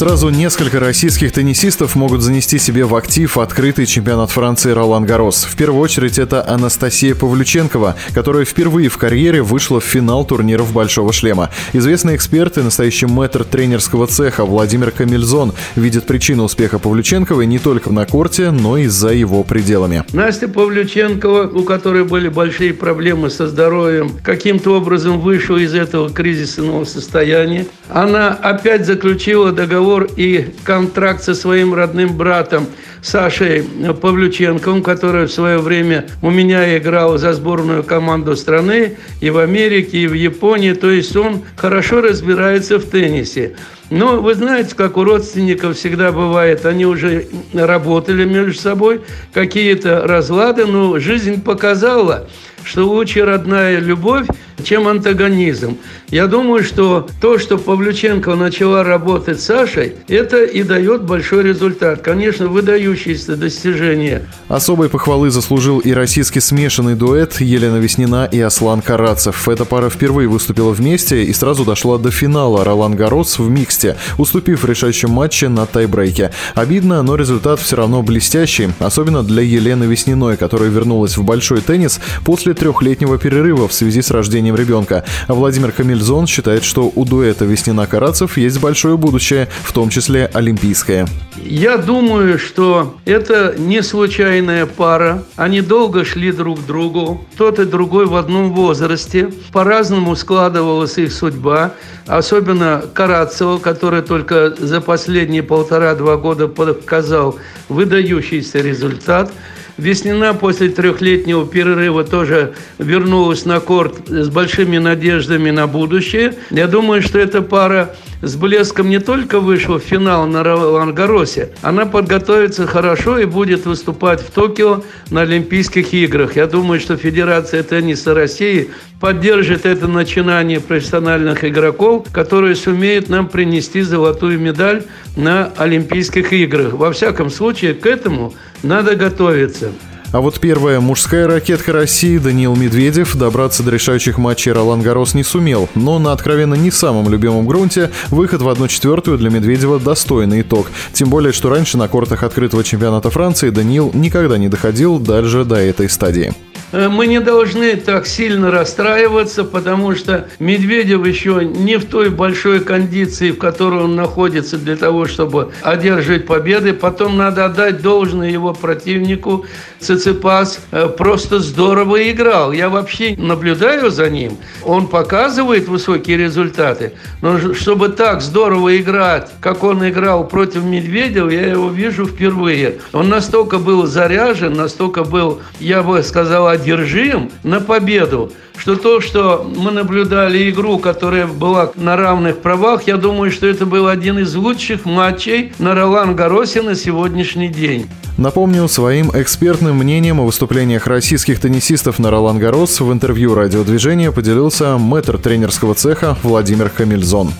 Сразу несколько российских теннисистов могут занести себе в актив открытый чемпионат Франции Ролан Гарос. В первую очередь это Анастасия Павлюченкова, которая впервые в карьере вышла в финал турниров «Большого шлема». Известный эксперт и настоящий мэтр тренерского цеха Владимир Камильзон видит причину успеха Павлюченковой не только на корте, но и за его пределами. Настя Павлюченкова, у которой были большие проблемы со здоровьем, каким-то образом вышла из этого кризисного состояния. Она опять заключила договор договор и контракт со своим родным братом Сашей Павлюченковым, который в свое время у меня играл за сборную команду страны и в Америке, и в Японии. То есть он хорошо разбирается в теннисе. Но вы знаете, как у родственников всегда бывает, они уже работали между собой, какие-то разлады, но жизнь показала, что лучше родная любовь, чем антагонизм. Я думаю, что то, что Павлюченко начала работать с Сашей, это и дает большой результат. Конечно, выдающееся достижение. Особой похвалы заслужил и российский смешанный дуэт Елена Веснина и Аслан Карацев. Эта пара впервые выступила вместе и сразу дошла до финала Ролан Гарос в миксте, уступив в решающем матче на тайбрейке. Обидно, но результат все равно блестящий, особенно для Елены Весниной, которая вернулась в большой теннис после трехлетнего перерыва в связи с рождением ребенка. А Владимир Камильзон считает, что у дуэта Веснина-Карацев есть большое будущее, в том числе олимпийское. Я думаю, что это не случайная пара. Они долго шли друг к другу. Тот и другой в одном возрасте. По-разному складывалась их судьба. Особенно Карацева, который только за последние полтора-два года показал выдающийся результат. Веснина после трехлетнего перерыва тоже вернулась на корт с большими надеждами на будущее. Я думаю, что эта пара с блеском не только вышла в финал на Лангаросе, она подготовится хорошо и будет выступать в Токио на Олимпийских играх. Я думаю, что Федерация тенниса России поддержит это начинание профессиональных игроков, которые сумеют нам принести золотую медаль на Олимпийских играх. Во всяком случае, к этому надо готовиться. А вот первая мужская ракетка России Даниил Медведев добраться до решающих матчей Ролан Гарос не сумел, но на откровенно не самом любимом грунте выход в 1-4 для Медведева достойный итог. Тем более, что раньше на кортах открытого чемпионата Франции Даниил никогда не доходил даже до этой стадии. Э, мы не должны так сильно расстраиваться, потому что Медведев еще не в той большой кондиции, в которой он находится для того, чтобы одерживать победы. Потом надо отдать должное его противнику. Циципас э, просто здорово играл. Я вообще наблюдаю за ним. Он показывает высокие результаты. Но чтобы так здорово играть, как он играл против Медведева, я его вижу впервые. Он настолько был заряжен, настолько был, я бы сказал, одержим на победу, что то, что мы наблюдали игру, которая была на равных правах, я думаю, что это был один из лучших матчей на Ролан Гаросе на сегодняшний день. Напомню, своим экспертным мнением о выступлениях российских теннисистов на Ролан Гарос в интервью радиодвижения поделился мэтр тренерского цеха Владимир Камильзон.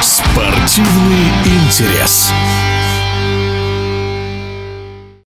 Спортивный интерес.